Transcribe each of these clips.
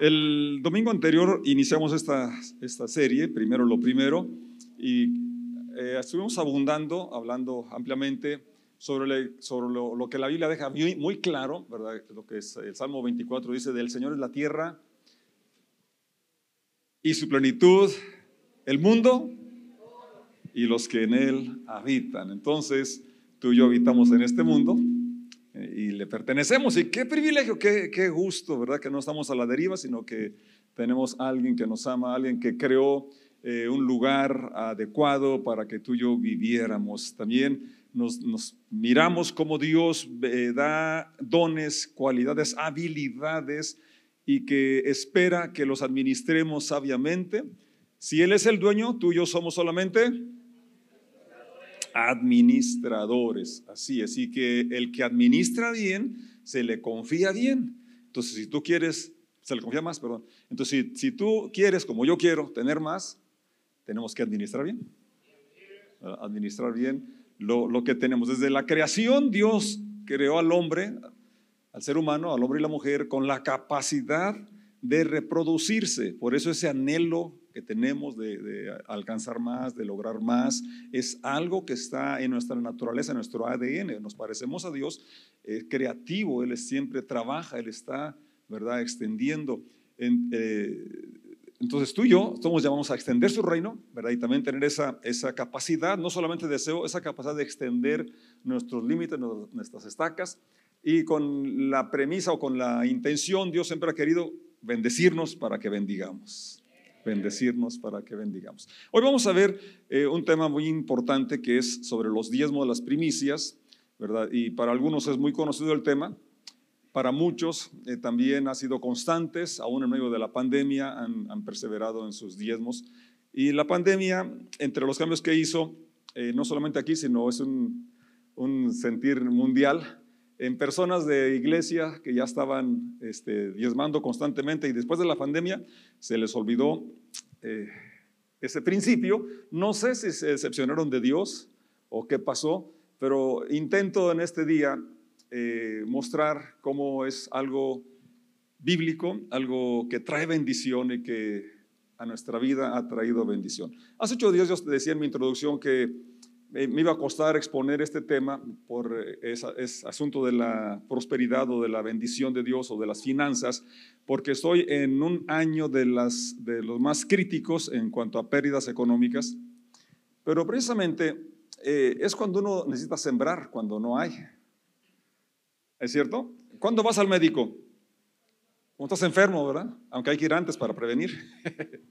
El domingo anterior iniciamos esta, esta serie, primero lo primero, y eh, estuvimos abundando, hablando ampliamente sobre, sobre lo, que la Biblia deja muy, claro, ¿verdad? Lo que el Salmo 24 dice, del Señor es la tierra y su plenitud, el mundo y los que en él habitan. Entonces, tú y yo habitamos en este mundo y le pertenecemos. Y qué privilegio, qué, qué, gusto, ¿verdad? Que no estamos a la deriva, sino que tenemos a alguien que nos ama, alguien que creó eh, un lugar adecuado para que tú y yo viviéramos. También nos, nos miramos como Dios eh, da dones, cualidades, habilidades y que espera que los administremos sabiamente. Si Él es el dueño, tú y yo somos solamente administradores. Así, así que el que administra bien, se le confía bien. Entonces, si tú quieres, se le confía más, perdón. Entonces, si, tú quieres, como yo quiero, tener más, tenemos que administrar bien. Administrar bien lo, lo que tenemos. Desde la creación, Dios creó al hombre, al ser humano, al hombre y la mujer, con la capacidad de reproducirse. Por eso ese anhelo que tenemos de, alcanzar más, de lograr más, es algo que está en nuestra naturaleza, en nuestro ADN. Nos parecemos a Dios, es creativo, Él siempre trabaja, Él está, ¿verdad?, extendiendo. Eh, entonces tú y yo somos llamados a extender su reino, ¿verdad? Y también tener esa, esa capacidad, no solamente deseo, esa capacidad de extender nuestros límites, nuestras estacas, y con la premisa o con la intención, Dios siempre ha querido bendecirnos para que bendigamos bendecirnos para que bendigamos. Hoy vamos a ver eh, un tema muy importante que es sobre los diezmos de las primicias, ¿verdad? Y para algunos es muy conocido el tema, para muchos eh, también ha sido constantes, aún en medio de la pandemia han, perseverado en sus diezmos. Y la pandemia, entre los cambios que hizo, eh, no solamente aquí, sino es un, un sentir mundial, en personas de iglesia que ya estaban este, diezmando constantemente y después de la pandemia se les olvidó eh, ese principio. No sé si se decepcionaron de Dios o qué pasó, pero intento en este día eh, mostrar cómo es algo bíblico, algo que trae bendición y que a nuestra vida ha traído bendición. Hace ocho días yo te decía en mi introducción que me iba a costar exponer este tema por eh, ese, asunto de la prosperidad o de la bendición de Dios o de las finanzas, porque estoy en un año de, las, de los más críticos en cuanto a pérdidas económicas, pero precisamente eh, es cuando uno necesita sembrar, cuando no hay. ¿Es cierto? ¿Cuándo vas al médico? Cuando estás enfermo, ¿verdad? Aunque hay que ir antes para prevenir.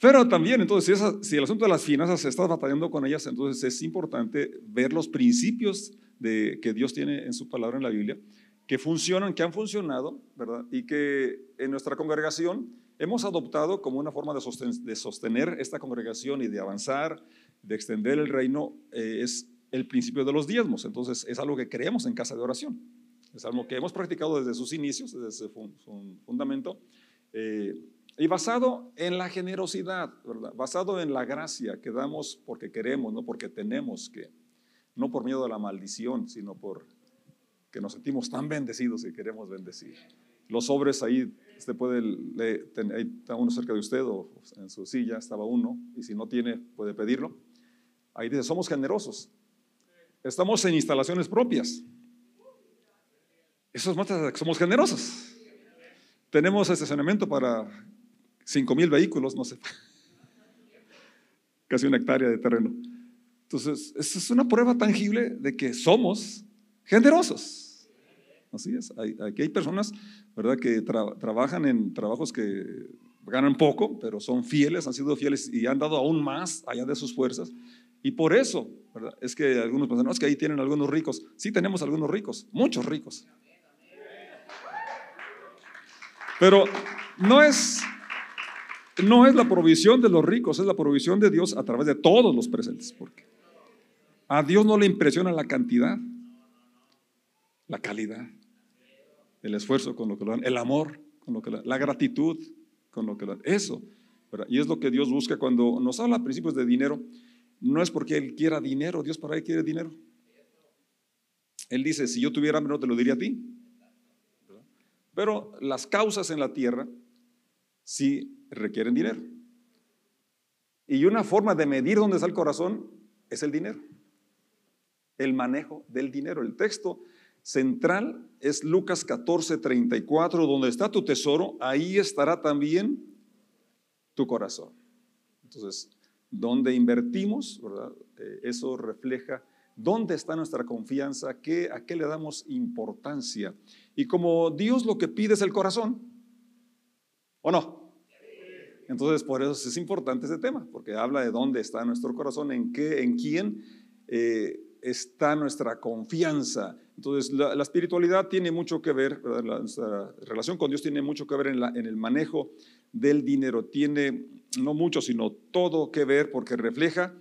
Pero también, entonces, si, el asunto de las finanzas se está batallando con ellas, entonces es importante ver los principios de, que Dios tiene en su palabra en la Biblia, que funcionan, que han funcionado, ¿verdad? Y que en nuestra congregación hemos adoptado como una forma de, sostener esta congregación y de avanzar, de extender el reino, eh, es el principio de los diezmos. Entonces, es algo que creemos en casa de oración. Es algo que hemos practicado desde sus inicios, desde su fundamento. Eh, y basado en la generosidad, ¿verdad? Basado en la gracia que damos porque queremos, no porque tenemos que. No por miedo a la maldición, sino por que nos sentimos tan bendecidos y queremos bendecir. Los sobres ahí, usted puede, ahí está uno cerca de usted o en su silla estaba uno, y si no tiene, puede pedirlo. Ahí dice, somos generosos. Estamos en instalaciones propias. Eso muestra que somos generosos. Tenemos estacionamiento para 5 mil vehículos, no sé, casi una hectárea de terreno. Entonces, esa es una prueba tangible de que somos generosos. Así es, aquí hay personas, ¿verdad?, que trabajan en trabajos que ganan poco, pero son fieles, han sido fieles y han dado aún más allá de sus fuerzas. Y por eso, ¿verdad? Es que algunos piensan, no, es que ahí tienen algunos ricos. Sí tenemos algunos ricos, muchos ricos. Pero no es no es la provisión de los ricos, es la provisión de Dios a través de todos los presentes. Porque a Dios no le impresiona la cantidad, la calidad, el esfuerzo con lo que lo dan, el amor con lo que la gratitud con lo que lo dan. Eso. Y es lo que Dios busca cuando nos habla a principios de dinero. No es porque Él quiera dinero, Dios para Él quiere dinero. Él dice, si yo tuviera hambre no te lo diría a ti. Pero las causas en la tierra sí requieren dinero. Y una forma de medir dónde está el corazón es el dinero, el manejo del dinero. El texto central es Lucas 14, 34, donde está tu tesoro, ahí estará también tu corazón. Entonces, donde invertimos, ¿verdad? Eh, eso refleja dónde está nuestra confianza, a qué le damos importancia. Y como Dios lo que pide es el corazón, ¿o no? Entonces, por eso es importante ese tema, porque habla de dónde está nuestro corazón, en qué, en quién eh, está nuestra confianza. Entonces, la, espiritualidad tiene mucho que ver, la, nuestra relación con Dios tiene mucho que ver en, en el manejo del dinero. Tiene no mucho, sino todo que ver, porque refleja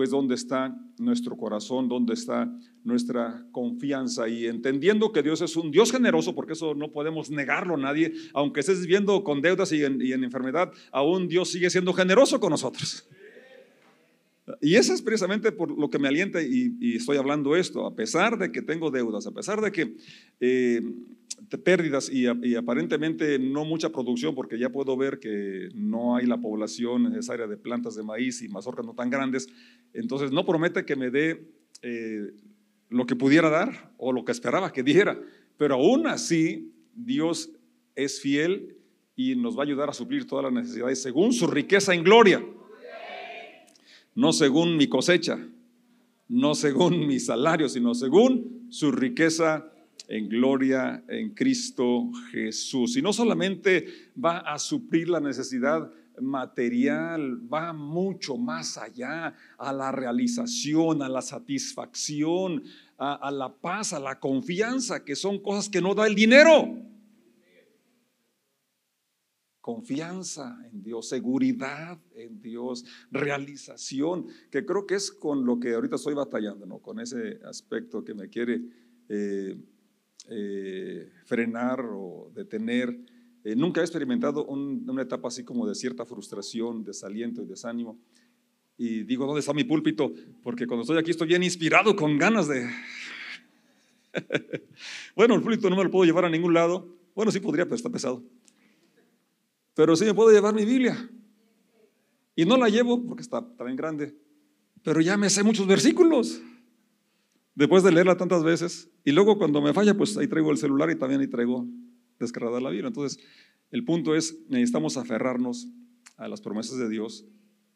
pues dónde está nuestro corazón, dónde está nuestra confianza y entendiendo que Dios es un Dios generoso, porque eso no podemos negarlo a nadie, aunque estés viviendo con deudas y en, enfermedad, aún Dios sigue siendo generoso con nosotros. Y eso es precisamente por lo que me alienta y, estoy hablando esto, a pesar de que tengo deudas, a pesar de que eh, pérdidas y, aparentemente no mucha producción, porque ya puedo ver que no hay la población necesaria de plantas de maíz y mazorcas no tan grandes, entonces no promete que me dé eh, lo que pudiera dar o lo que esperaba que diera, pero aún así Dios es fiel y nos va a ayudar a suplir todas las necesidades según su riqueza en gloria, no según mi cosecha, no según mi salario, sino según su riqueza en gloria en Cristo Jesús. Y no solamente va a suplir la necesidad material, va mucho más allá a la realización, a la satisfacción, a, la paz, a la confianza, que son cosas que no da el dinero. Confianza en Dios, seguridad en Dios, realización, que creo que es con lo que ahorita estoy batallando, ¿no? con ese aspecto que me quiere eh, eh, frenar o detener. Eh, nunca he experimentado una etapa así como de cierta frustración, desaliento y desánimo. Y digo, ¿dónde está mi púlpito? Porque cuando estoy aquí estoy bien inspirado, con ganas de... bueno, el púlpito no me lo puedo llevar a ningún lado. Bueno, sí podría, pero está pesado. Pero sí me puedo llevar mi Biblia. Y no la llevo porque está también grande. Pero ya me sé muchos versículos después de leerla tantas veces. Y luego cuando me falla, pues ahí traigo el celular y también ahí traigo descargada la Biblia. Entonces, el punto es, necesitamos aferrarnos a las promesas de Dios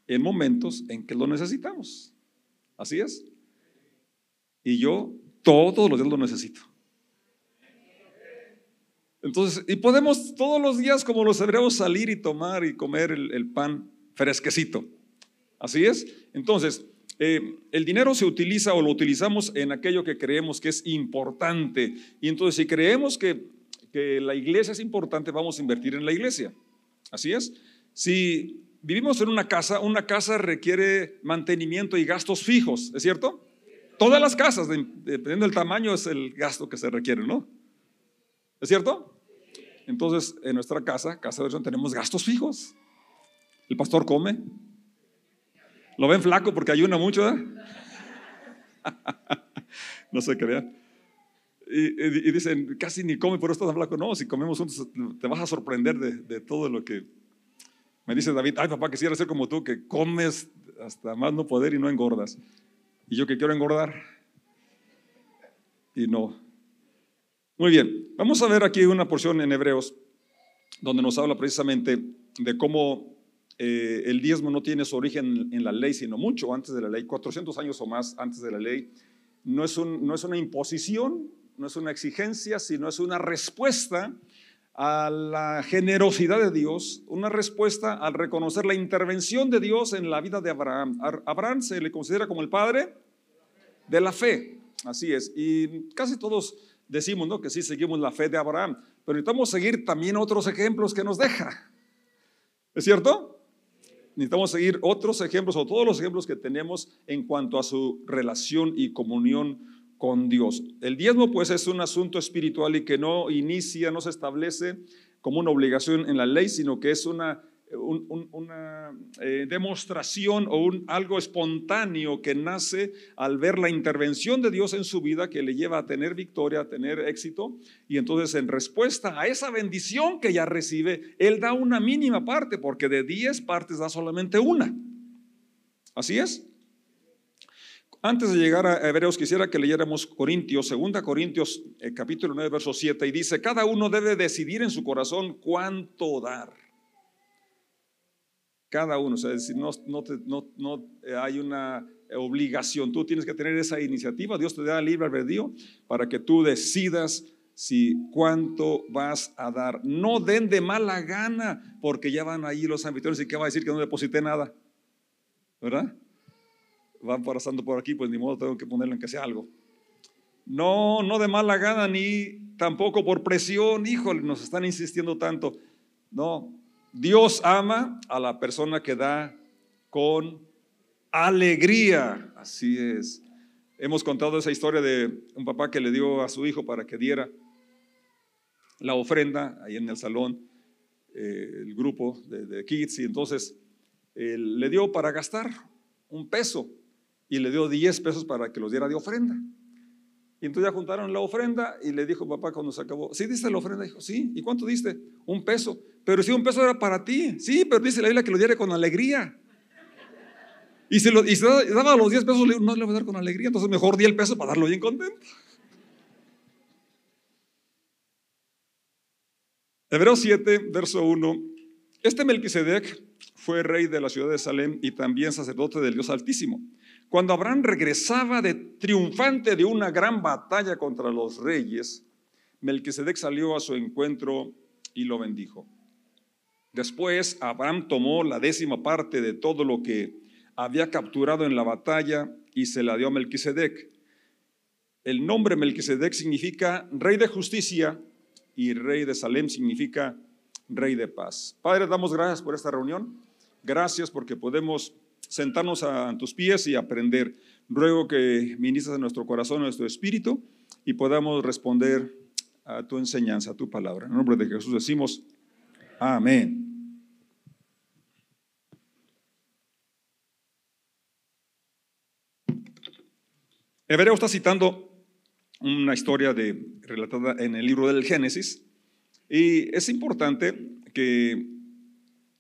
en momentos en que lo necesitamos. Así es. Y yo todos los días lo necesito. Entonces, y podemos todos los días como los hebreos salir y tomar y comer el, el pan fresquecito. Así es. Entonces, eh, el dinero se utiliza o lo utilizamos en aquello que creemos que es importante. Y entonces si creemos que, que la iglesia es importante, vamos a invertir en la iglesia. Así es. Si vivimos en una casa, una casa requiere mantenimiento y gastos fijos, ¿es cierto? Todas las casas, dependiendo del tamaño, es el gasto que se requiere, ¿no? ¿Es cierto? Entonces, en nuestra casa, casa de oración, tenemos gastos fijos. El pastor come, ¿Lo ven flaco porque ayuna mucho? ¿eh? no se crean. Y, dicen, casi ni come, pero estás flaco. No, si comemos juntos te vas a sorprender de, todo lo que... Me dice David, ay papá, quisiera ser como tú, que comes hasta más no poder y no engordas. Y yo que quiero engordar. Y no. Muy bien, vamos a ver aquí una porción en Hebreos donde nos habla precisamente de cómo eh, el diezmo no tiene su origen en la ley, sino mucho antes de la ley, 400 años o más antes de la ley. No es, una imposición, no es una exigencia, sino es una respuesta a la generosidad de Dios, una respuesta al reconocer la intervención de Dios en la vida de Abraham. Abraham se le considera como el padre de la fe, así es. Y casi todos decimos ¿no? que sí seguimos la fe de Abraham, pero necesitamos seguir también otros ejemplos que nos deja. ¿Es cierto? Necesitamos seguir otros ejemplos o todos los ejemplos que tenemos en cuanto a su relación y comunión con Dios. El diezmo pues es un asunto espiritual y que no inicia, no se establece como una obligación en la ley, sino que es una una eh, demostración o un, algo espontáneo que nace al ver la intervención de Dios en su vida que le lleva a tener victoria, a tener éxito. Y entonces en respuesta a esa bendición que ya recibe, Él da una mínima parte, porque de 10 partes da solamente una. ¿Así es? Antes de llegar a Hebreos, quisiera que leyéramos Corintios, 2 Corintios, eh, capítulo 9, verso 7, y dice, cada uno debe decidir en su corazón cuánto dar. Cada uno, o sea, decir, no, no, eh, hay una obligación, tú tienes que tener esa iniciativa, Dios te da libre albedrío para que tú decidas si cuánto vas a dar. No den de mala gana, porque ya van ahí los anfitriones y qué va a decir que no deposité nada, ¿verdad? van pasando por aquí, pues ni modo tengo que ponerle en que sea algo. No, no de mala gana ni tampoco por presión, híjole, nos están insistiendo tanto. No, Dios ama a la persona que da con alegría. Así es. Hemos contado esa historia de un papá que le dio a su hijo para que diera la ofrenda ahí en el salón, eh, el grupo de, kids, y entonces le dio para gastar un peso y le dio 10 pesos para que los diera de ofrenda. Y entonces ya juntaron la ofrenda y le dijo papá cuando se acabó, ¿sí diste la ofrenda? Dijo, sí. ¿Y cuánto diste? Un peso. Pero si un peso era para ti. Sí, pero dice la Biblia que lo diera con alegría. Y si, lo, y daba los 10 pesos, no le voy a dar con alegría. Entonces mejor di el peso para darlo bien contento. Hebreos 7, verso 1. Este Melquisedec fue rey de la ciudad de Salem y también sacerdote del Dios Altísimo. Cuando Abraham regresaba triunfante de una gran batalla contra los reyes, Melquisedec salió a su encuentro y lo bendijo. Después Abraham tomó la décima parte de todo lo que había capturado en la batalla y se la dio a Melquisedec. El nombre Melquisedec significa rey de justicia y rey de Salem significa rey de paz. Padre, damos gracias por esta reunión. Gracias porque podemos sentarnos a tus pies y aprender. Ruego que ministres en nuestro corazón, en nuestro espíritu y podamos responder a tu enseñanza, a tu palabra. En nombre de Jesús decimos, amén. Hebreo está citando una historia de, relatada en el libro del Génesis y es importante que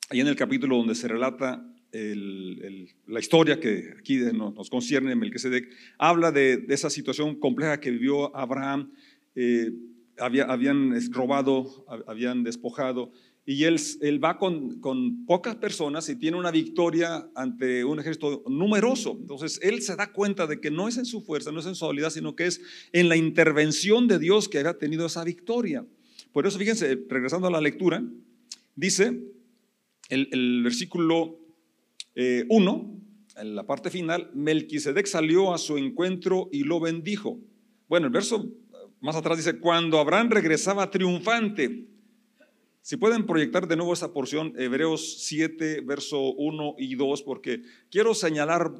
ahí en el capítulo donde se relata la historia que aquí nos, concierne Melquisedec, habla de, esa situación compleja que vivió Abraham. Eh, habían robado, habían despojado, y él, va con, pocas personas y tiene una victoria ante un ejército numeroso. Entonces, él se da cuenta de que no es en su fuerza, no es en su habilidad, sino que es en la intervención de Dios que había tenido esa victoria. Por eso, fíjense, regresando a la lectura, dice el versículo 1, eh, en la parte final, Melquisedec salió a su encuentro y lo bendijo. Bueno, el verso más atrás dice, cuando Abraham regresaba triunfante. Si pueden proyectar de nuevo esa porción, Hebreos 7, verso 1 y 2, porque quiero señalar,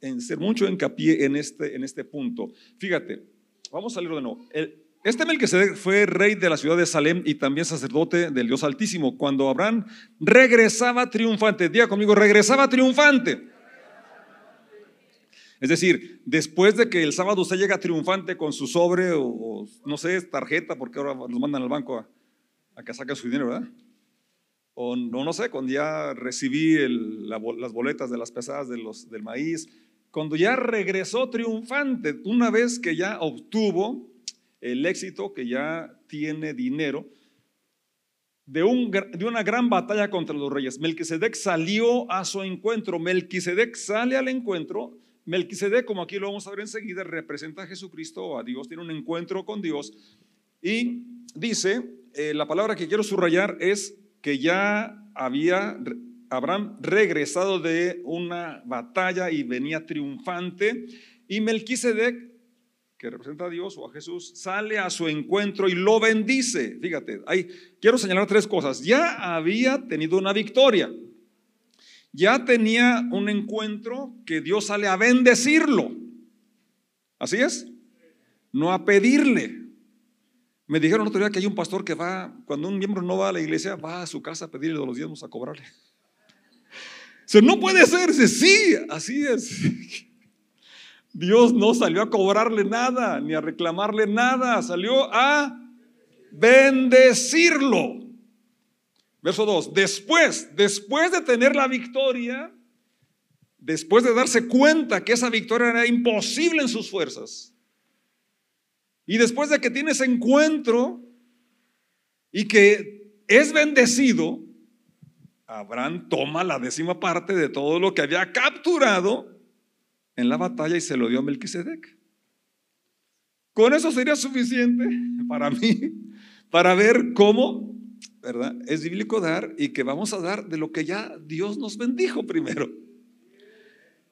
en ser mucho hincapié en este, en este punto. Fíjate, vamos a leerlo de nuevo. El, este Melquisedec fue rey de la ciudad de Salem y también sacerdote del Dios Altísimo. Cuando Abraham regresaba triunfante, diga conmigo, regresaba triunfante. Es decir, después de que el sábado usted llega triunfante con su sobre o, no sé, tarjeta, porque ahora los mandan al banco a, que saquen su dinero, ¿verdad? O no, no sé, cuando ya recibí las boletas de las pesadas de los, del maíz, cuando ya regresó triunfante, una vez que ya obtuvo el éxito, que ya tiene dinero, de, un, de, una gran batalla contra los reyes. Melquisedec salió a su encuentro. Melquisedec sale al encuentro. Melquisedec, como aquí lo vamos a ver enseguida, representa a Jesucristo, a Dios, tiene un encuentro con Dios. Y dice, eh, la palabra que quiero subrayar es que ya había Abraham regresado de una batalla y venía triunfante. Y Melquisedec que representa a Dios o a Jesús, sale a su encuentro y lo bendice. Fíjate, ahí quiero señalar tres cosas. Ya había tenido una victoria. Ya tenía un encuentro que Dios sale a bendecirlo. ¿Así es? No a pedirle. Me dijeron otro día que hay un pastor que va, cuando un miembro no va a la iglesia, va a su casa a pedirle los diezmos a cobrarle. No puede ser, sí, así es. Dios no salió a cobrarle nada, ni a reclamarle nada, salió a bendecirlo. Verso 2, después, después de tener la victoria, después de darse cuenta que esa victoria era imposible en sus fuerzas, y después de que tiene ese encuentro y que es bendecido, Abraham toma la décima parte de todo lo que había capturado en la batalla y se lo dio a Melquisedec. Con eso sería suficiente para mí, para ver cómo, ¿verdad? Es bíblico dar y que vamos a dar de lo que ya Dios nos bendijo primero.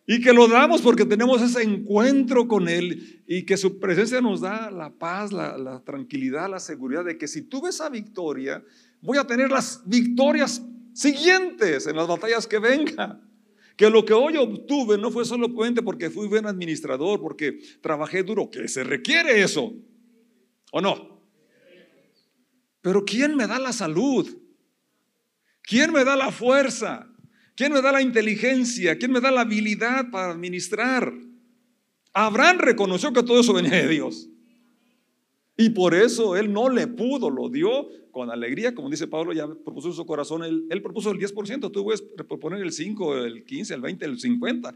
Y que lo damos porque tenemos ese encuentro con Él y que su presencia nos da la paz, la, la tranquilidad, la seguridad de que si tuve esa victoria, voy a tener las victorias siguientes en las batallas que vengan. Que lo que hoy obtuve no fue solo porque fui buen administrador, porque trabajé duro, que se requiere eso. ¿O no? Pero ¿quién me da la salud? ¿Quién me da la fuerza? ¿Quién me da la inteligencia? ¿Quién me da la habilidad para administrar? Abraham reconoció que todo eso venía de Dios. Y por eso él no le pudo, lo dio con alegría, como dice Pablo, ya propuso en su corazón, él, propuso el 10%, tú puedes proponer el 5, el 15, el 20, el 50,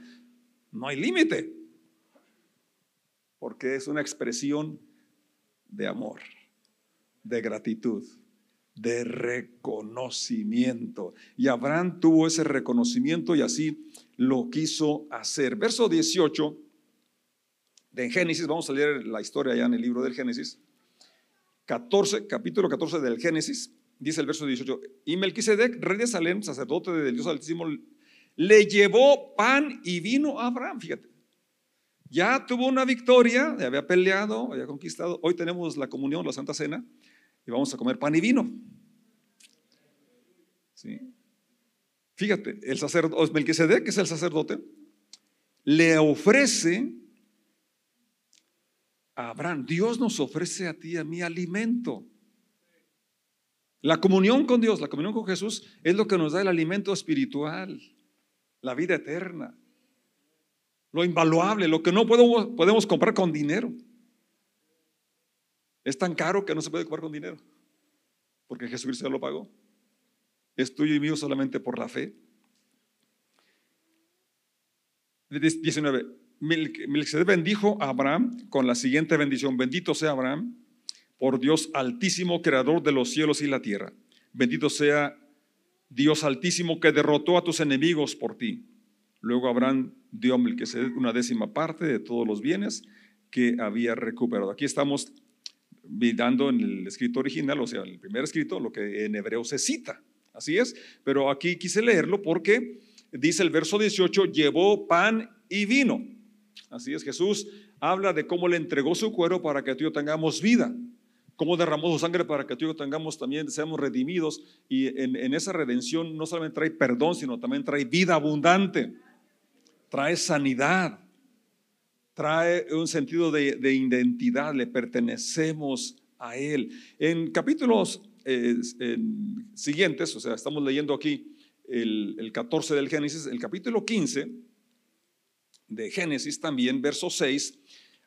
no hay límite, porque es una expresión de amor, de gratitud, de reconocimiento. Y Abraham tuvo ese reconocimiento y así lo quiso hacer. Verso 18 de Génesis, vamos a leer la historia ya en el libro del Génesis. 14, capítulo 14 del Génesis, dice el verso 18, y Melquisedec, rey de Salem, sacerdote del Dios Altísimo, le llevó pan y vino a Abraham, fíjate. Ya tuvo una victoria, ya había peleado, había conquistado. Hoy tenemos la comunión, la Santa Cena, y vamos a comer pan y vino. ¿Sí? Fíjate, el sacerdote, Melquisedec, que es el sacerdote, le ofrece Abraham, Dios nos ofrece a ti y a mí alimento. La comunión con Dios, la comunión con Jesús es lo que nos da el alimento espiritual, la vida eterna, lo invaluable, lo que no podemos, podemos comprar con dinero. Es tan caro que no se puede comprar con dinero, porque Jesucristo ya lo pagó. Es tuyo y mío solamente por la fe. 19. Melquisedec bendijo a Abraham con la siguiente bendición. Bendito sea Abraham por Dios altísimo, creador de los cielos y la tierra. Bendito sea Dios altísimo que derrotó a tus enemigos por ti. Luego Abraham dio a Melquisedec una décima parte de todos los bienes que había recuperado. Aquí estamos mirando en el escrito original, o sea, en el primer escrito, lo que en hebreo se cita. Así es, pero aquí quise leerlo porque dice el verso 18, llevó pan y vino. Así es, Jesús habla de cómo le entregó su cuero para que tú y yo tengamos vida, cómo derramó su sangre para que tú y yo tengamos también, seamos redimidos. Y en, esa redención no solamente trae perdón, sino también trae vida abundante, trae sanidad, trae un sentido de, identidad, le pertenecemos a Él. En capítulos eh, siguientes, o sea, estamos leyendo aquí el, el 14 del Génesis, el capítulo 15 de Génesis también, verso 6,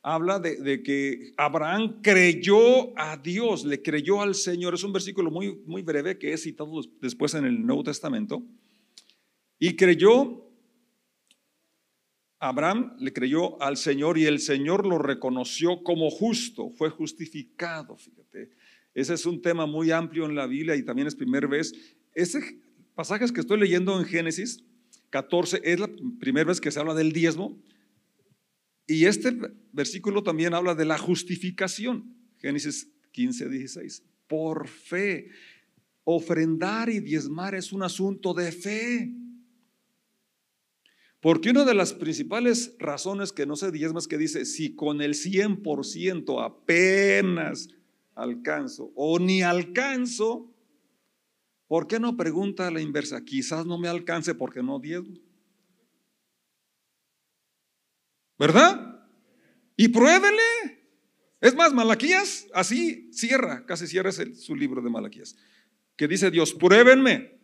habla de, que Abraham creyó a Dios, le creyó al Señor. Es un versículo muy, muy breve que es citado después en el Nuevo Testamento. Y creyó, Abraham le creyó al Señor y el Señor lo reconoció como justo, fue justificado, fíjate. Ese es un tema muy amplio en la Biblia y también es primera vez. Ese pasaje que estoy leyendo en Génesis 14 es la primera vez que se habla del diezmo. Y este versículo también habla de la justificación. Génesis 15, 16. Por fe. Ofrendar y diezmar es un asunto de fe. Porque una de las principales razones que no se diezma es que dice, si con el 100% apenas alcanzo o ni alcanzo, ¿Por qué no pregunta a la inversa? Quizás no me alcance porque no diezmo. ¿Verdad? Y pruébele. Es más, Malaquías así cierra, casi cierra su libro de Malaquías, que dice Dios, pruébenme,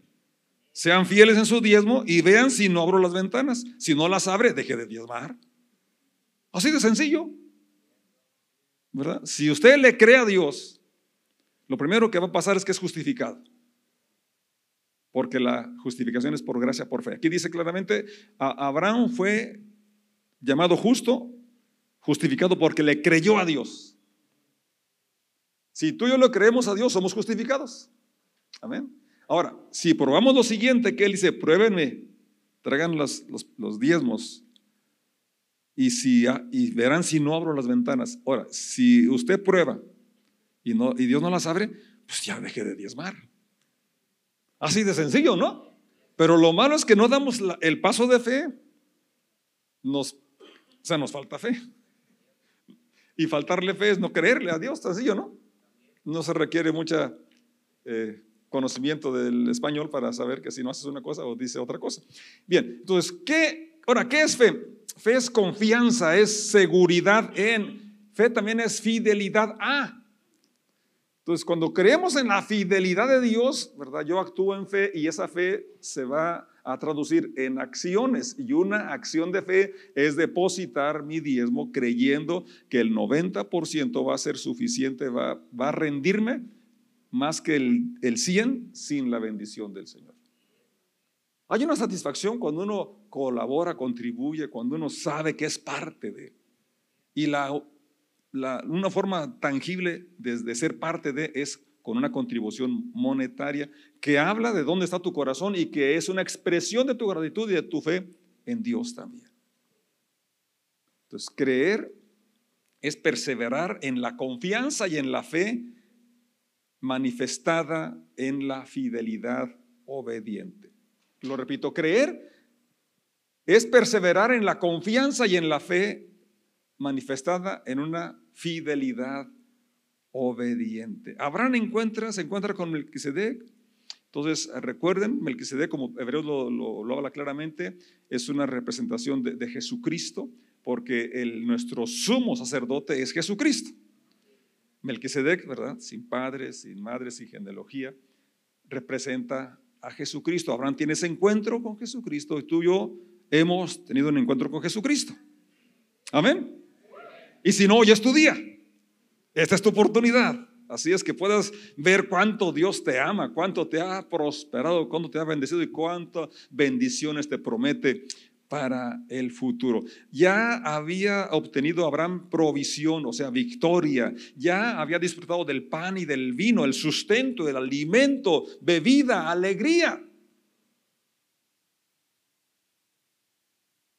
sean fieles en su diezmo y vean si no abro las ventanas. Si no las abre, deje de diezmar. Así de sencillo. ¿Verdad? Si usted le cree a Dios, lo primero que va a pasar es que es justificado. Porque la justificación es por gracia, por fe. Aquí dice claramente, Abraham fue llamado justo, justificado porque le creyó a Dios. Si tú y yo lo creemos a Dios, somos justificados. Amén. Ahora, si probamos lo siguiente, que él dice, pruébenme, traigan los, los, diezmos y, si, y verán si no abro las ventanas. Ahora, si usted prueba y, no, y Dios no las abre, pues ya deje de diezmar. Así de sencillo, ¿no? Pero lo malo es que no damos el paso de fe. Nos, o sea, nos falta fe. Y faltarle fe es no creerle a Dios, sencillo, ¿no? No se requiere mucha eh, conocimiento del español para saber que si no haces una cosa o dice otra cosa. Bien, entonces, ¿qué, ahora, ¿qué es fe? Fe es confianza, es seguridad en, fe también es fidelidad a. Entonces, cuando creemos en la fidelidad de Dios, ¿verdad? Yo actúo en fe y esa fe se va a traducir en acciones. Y una acción de fe es depositar mi diezmo creyendo que el 90% va a ser suficiente, va, va a rendirme más que el, el 100 sin la bendición del Señor. Hay una satisfacción cuando uno colabora, contribuye, cuando uno sabe que es parte de. Y la, una forma tangible de, ser parte de es con una contribución monetaria que habla de dónde está tu corazón y que es una expresión de tu gratitud y de tu fe en Dios también. Entonces, creer es perseverar en la confianza y en la fe manifestada en la fidelidad obediente. Lo repito, creer es perseverar en la confianza y en la fe manifestada en una fidelidad obediente. Abraham encuentra, se encuentra con Melquisedec. Entonces, recuerden, Melquisedec, como Hebreos lo, habla claramente, es una representación de, Jesucristo, porque el, nuestro sumo sacerdote es Jesucristo. Melquisedec, ¿verdad? Sin padres, sin madres, sin genealogía, representa a Jesucristo. Abraham tiene ese encuentro con Jesucristo y tú y yo hemos tenido un encuentro con Jesucristo. Amén. Y si no, hoy es tu día. Esta es tu oportunidad. Así es que puedas ver cuánto Dios te ama, cuánto te ha prosperado, cuánto te ha bendecido y cuántas bendiciones te promete para el futuro. Ya había obtenido Abraham provisión, o sea, victoria. Ya había disfrutado del pan y del vino, el sustento, el alimento, bebida, alegría.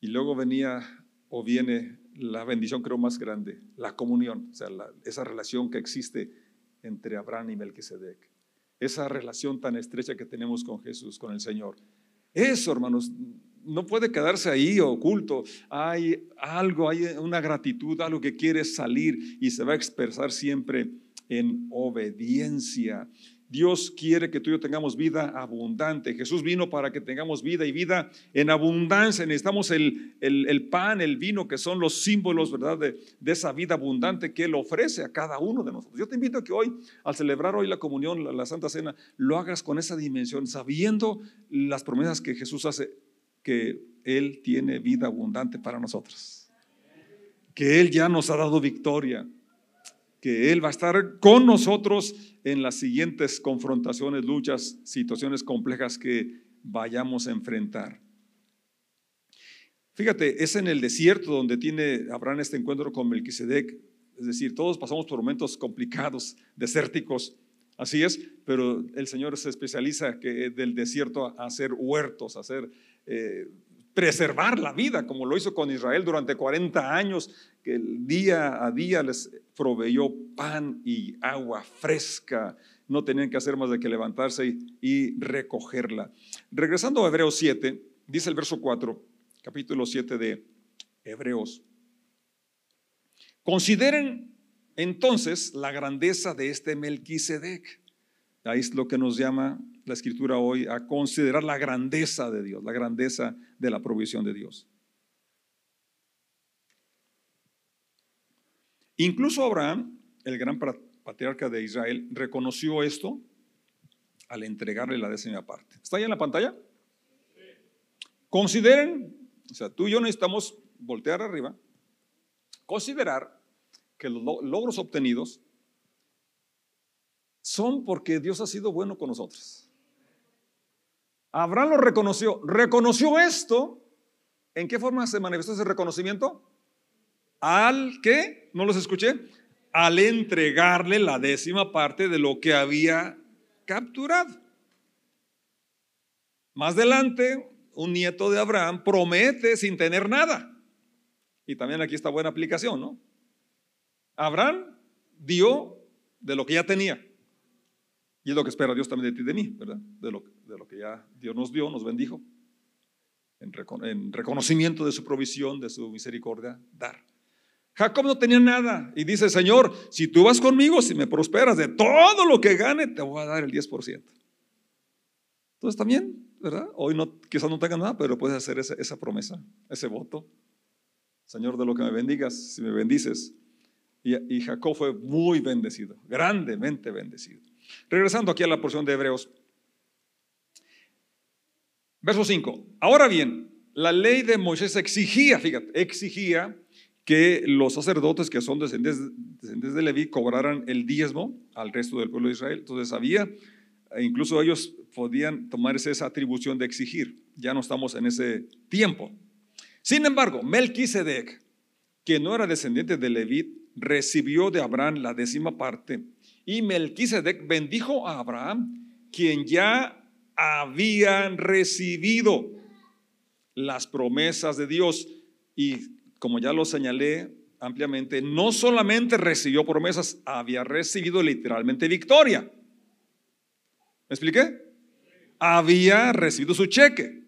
Y luego venía o viene la bendición creo más grande, la comunión, o sea, esa relación que existe entre Abraham y Melquisedec. Esa relación tan estrecha que tenemos con Jesús, con el Señor. Eso, hermanos, no puede quedarse ahí oculto. Hay algo, hay una gratitud, algo que quiere salir y se va a expresar siempre en obediencia. Dios quiere que tú y yo tengamos vida abundante. Jesús vino para que tengamos vida y vida en abundancia. Necesitamos el, el, pan, el vino, que son los símbolos, ¿verdad?, de, esa vida abundante que Él ofrece a cada uno de nosotros. Yo te invito a que hoy, al celebrar hoy la comunión, la Santa Cena, lo hagas con esa dimensión, sabiendo las promesas que Jesús hace que Él tiene vida abundante para nosotros. Que Él ya nos ha dado victoria. Que Él va a estar con nosotros en las siguientes confrontaciones, luchas, situaciones complejas que vayamos a enfrentar. Fíjate, es en el desierto donde tiene Abraham este encuentro con Melquisedec. Es decir, todos pasamos por momentos complicados, desérticos, así es, pero el Señor se especializa que del desierto a hacer huertos, a hacer eh, preservar la vida, como lo hizo con Israel durante 40 años, que el día a día les proveyó pan y agua fresca. No tenían que hacer más de que levantarse y, y recogerla. Regresando a Hebreos 7, dice el verso 4, capítulo 7 de Hebreos. Consideren entonces la grandeza de este Melquisedec. Ahí es lo que nos llama la escritura hoy a considerar la grandeza de Dios, la grandeza de la provisión de Dios. Incluso Abraham, el gran patriarca de Israel, reconoció esto al entregarle la décima parte. ¿Está ahí en la pantalla? Consideren, o sea, tú y yo necesitamos voltear arriba, considerar que los logros obtenidos son porque Dios ha sido bueno con nosotros. Abraham lo reconoció. ¿Reconoció esto? ¿En qué forma se manifestó ese reconocimiento? Al que, no los escuché, al entregarle la décima parte de lo que había capturado. Más adelante, un nieto de Abraham promete sin tener nada. Y también aquí está buena aplicación, ¿no? Abraham dio de lo que ya tenía. Y es lo que espera Dios también de ti y de mí, ¿verdad? De lo, de lo que ya Dios nos dio, nos bendijo. En, en reconocimiento de su provisión, de su misericordia, dar. Jacob no tenía nada y dice, Señor, si tú vas conmigo, si me prosperas de todo lo que gane, te voy a dar el 10%. Entonces también, ¿verdad? Hoy no, quizás no tenga nada, pero puedes hacer esa, esa promesa, ese voto. Señor, de lo que me bendigas, si me bendices. Y Jacob fue muy bendecido, grandemente bendecido. Regresando aquí a la porción de Hebreos. Verso 5. Ahora bien, la ley de Moisés exigía, fíjate, exigía que los sacerdotes que son descendientes, de Leví cobraran el diezmo al resto del pueblo de Israel. Entonces había, e incluso ellos podían tomar esa atribución de exigir. Ya no estamos en ese tiempo. Sin embargo, Melquisedec, que no era descendiente de Leví, recibió de Abraham la décima parte. Y Melquisedec bendijo a Abraham, quien ya había recibido las promesas de Dios. Y como ya lo señalé ampliamente, no solamente recibió promesas, había recibido literalmente victoria. ¿Me expliqué? Había recibido su cheque.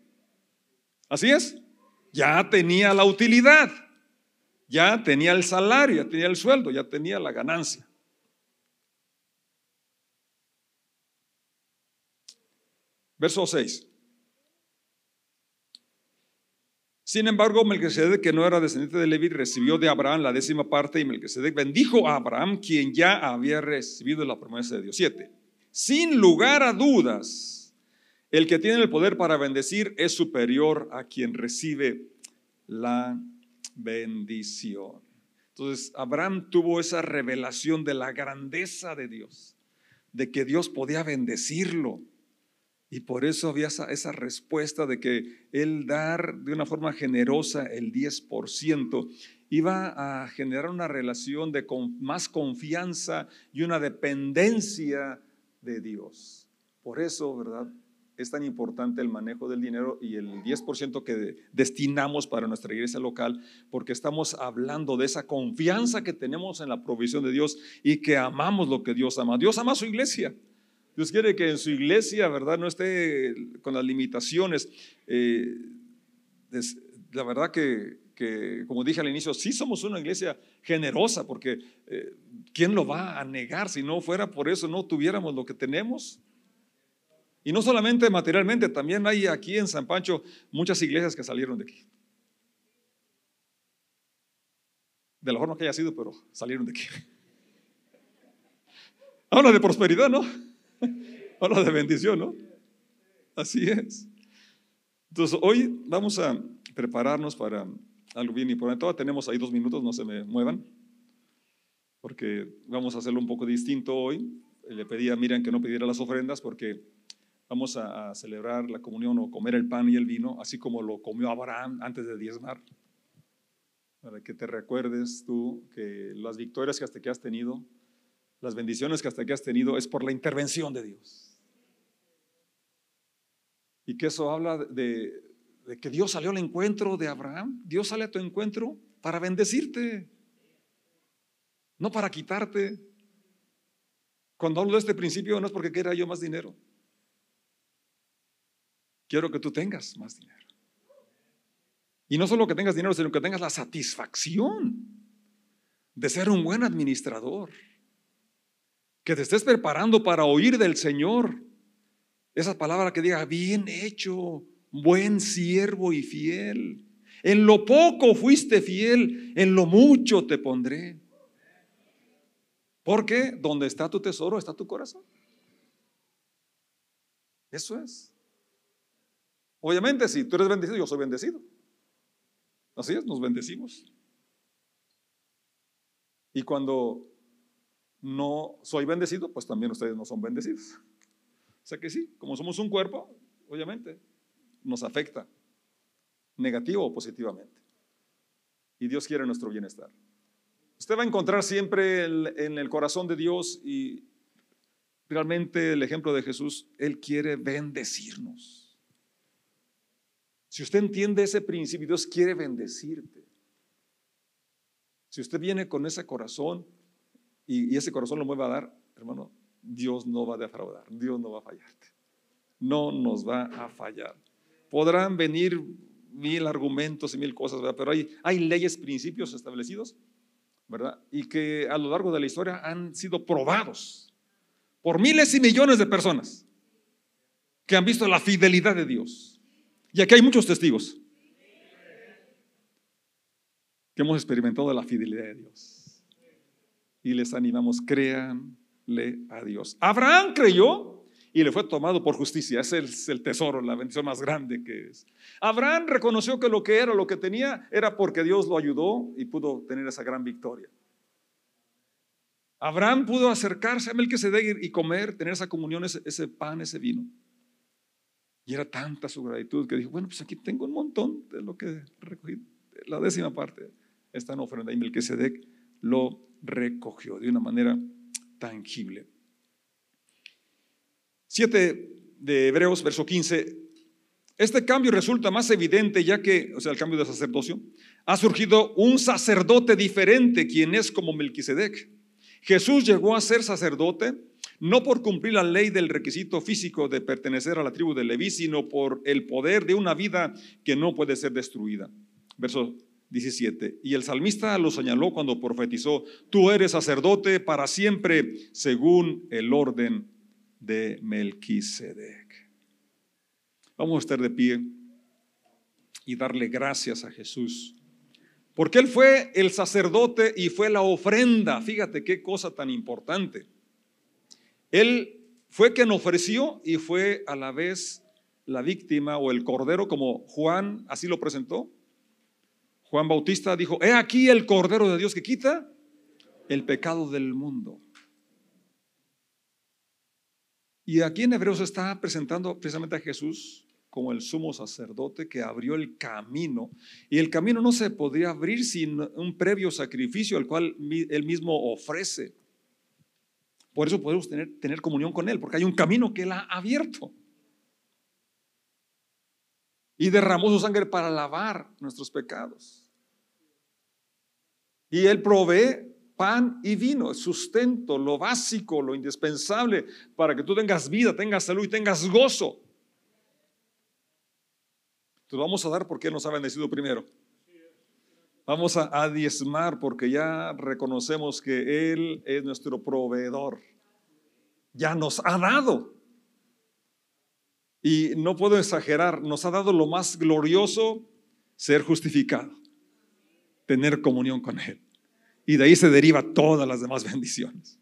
Así es. Ya tenía la utilidad, ya tenía el salario, ya tenía el sueldo, ya tenía la ganancia. Verso 6. Sin embargo, Melquisedec, que no era descendiente de Leví, recibió de Abraham la décima parte y Melquisedec bendijo a Abraham, quien ya había recibido la promesa de Dios. 7. Sin lugar a dudas, el que tiene el poder para bendecir es superior a quien recibe la bendición. Entonces, Abraham tuvo esa revelación de la grandeza de Dios, de que Dios podía bendecirlo y por eso había esa, respuesta de que el dar de una forma generosa el 10% iba a generar una relación de más confianza y una dependencia de Dios. Por eso, ¿verdad? Es tan importante el manejo del dinero y el 10% que destinamos para nuestra iglesia local, porque estamos hablando de esa confianza que tenemos en la provisión de Dios y que amamos lo que Dios ama. Dios ama a su iglesia. Dios quiere que en su iglesia, ¿verdad? No esté con las limitaciones. Eh, la verdad que, como dije al inicio, sí somos una iglesia generosa, porque eh, ¿quién lo va a negar si no fuera por eso, no tuviéramos lo que tenemos? Y no solamente materialmente, también hay aquí en San Pancho muchas iglesias que salieron de aquí. De la forma que haya sido, pero salieron de aquí. Habla de prosperidad, ¿no? Habla de bendición, ¿no? Así es. Entonces, hoy vamos a prepararnos para algo bien importante. Todavía tenemos ahí dos minutos, no se me muevan, porque vamos a hacerlo un poco distinto hoy. Le pedí a Miriam que no pidiera las ofrendas porque vamos a, celebrar la comunión o comer el pan y el vino, así como lo comió Abraham antes de diezmar. Para que te recuerdes tú que las victorias que hasta que has tenido las bendiciones que hasta aquí has tenido es por la intervención de Dios. Y que eso habla de, que Dios salió al encuentro de Abraham. Dios sale a tu encuentro para bendecirte, no para quitarte. Cuando hablo de este principio no es porque quiera yo más dinero. Quiero que tú tengas más dinero. Y no solo que tengas dinero, sino que tengas la satisfacción de ser un buen administrador que te estés preparando para oír del Señor. Esa palabra que diga, bien hecho, buen siervo y fiel. En lo poco fuiste fiel, en lo mucho te pondré. Porque donde está tu tesoro está tu corazón. Eso es. Obviamente, si tú eres bendecido, yo soy bendecido. Así es, nos bendecimos. Y cuando no soy bendecido, pues también ustedes no son bendecidos. O sea que sí, como somos un cuerpo, obviamente, nos afecta, negativo o positivamente. Y Dios quiere nuestro bienestar. Usted va a encontrar siempre en el corazón de Dios y realmente el ejemplo de Jesús, Él quiere bendecirnos. Si usted entiende ese principio, Dios quiere bendecirte. Si usted viene con ese corazón y, ese corazón lo mueve a dar, hermano, Dios no va a defraudar, Dios no va a fallarte. No nos va a fallar. Podrán venir mil argumentos y mil cosas, pero hay, hay leyes, principios establecidos, ¿verdad? Y que a lo largo de la historia han sido probados por miles y millones de personas que han visto la fidelidad de Dios. Y aquí hay muchos testigos que hemos experimentado la fidelidad de Dios. Y les animamos, créanle a Dios. Abraham creyó y le fue tomado por justicia. Ese es el tesoro, la bendición más grande que es. Abraham reconoció que lo que era, lo que tenía, era porque Dios lo ayudó y pudo tener esa gran victoria. Abraham pudo acercarse a Melquisedec y comer, tener esa comunión, ese, ese, pan, ese vino. Y era tanta su gratitud que dijo, bueno, pues aquí tengo un montón de lo que recogí, la décima parte está en ofrenda. Y Melquisedec lo recogió de una manera tangible. 7 de Hebreos, verso 15. Este cambio resulta más evidente ya que, o sea, el cambio de sacerdocio, ha surgido un sacerdote diferente, quien es como Melquisedec. Jesús llegó a ser sacerdote no por cumplir la ley del requisito físico de pertenecer a la tribu de Leví, sino por el poder de una vida que no puede ser destruida. Verso 17. Y el salmista lo señaló cuando profetizó, tú eres sacerdote para siempre según el orden de Melquisedec. Vamos a estar de pie y darle gracias a Jesús. Porque Él fue el sacerdote y fue la ofrenda. Fíjate qué cosa tan importante. Él fue quien ofreció y fue a la vez la víctima o el cordero, como Juan así lo presentó. Juan Bautista dijo, he aquí el Cordero de Dios que quita el pecado del mundo. Y aquí en Hebreos está presentando precisamente a Jesús como el sumo sacerdote que abrió el camino. Y el camino no se podría abrir sin un previo sacrificio al cual él mismo ofrece. Por eso podemos tener, comunión con Él, porque hay un camino que Él ha abierto. Y derramó su sangre para lavar nuestros pecados. Y Él provee pan y vino, sustento, lo básico, lo indispensable para que tú tengas vida, tengas salud y tengas gozo. Te vamos a dar porque Él nos ha bendecido primero. Vamos a, a diezmar porque ya reconocemos que Él es nuestro proveedor. Ya nos ha dado. Y no puedo exagerar, nos ha dado lo más glorioso, ser justificado, tener comunión con Él. Y de ahí se deriva todas las demás bendiciones.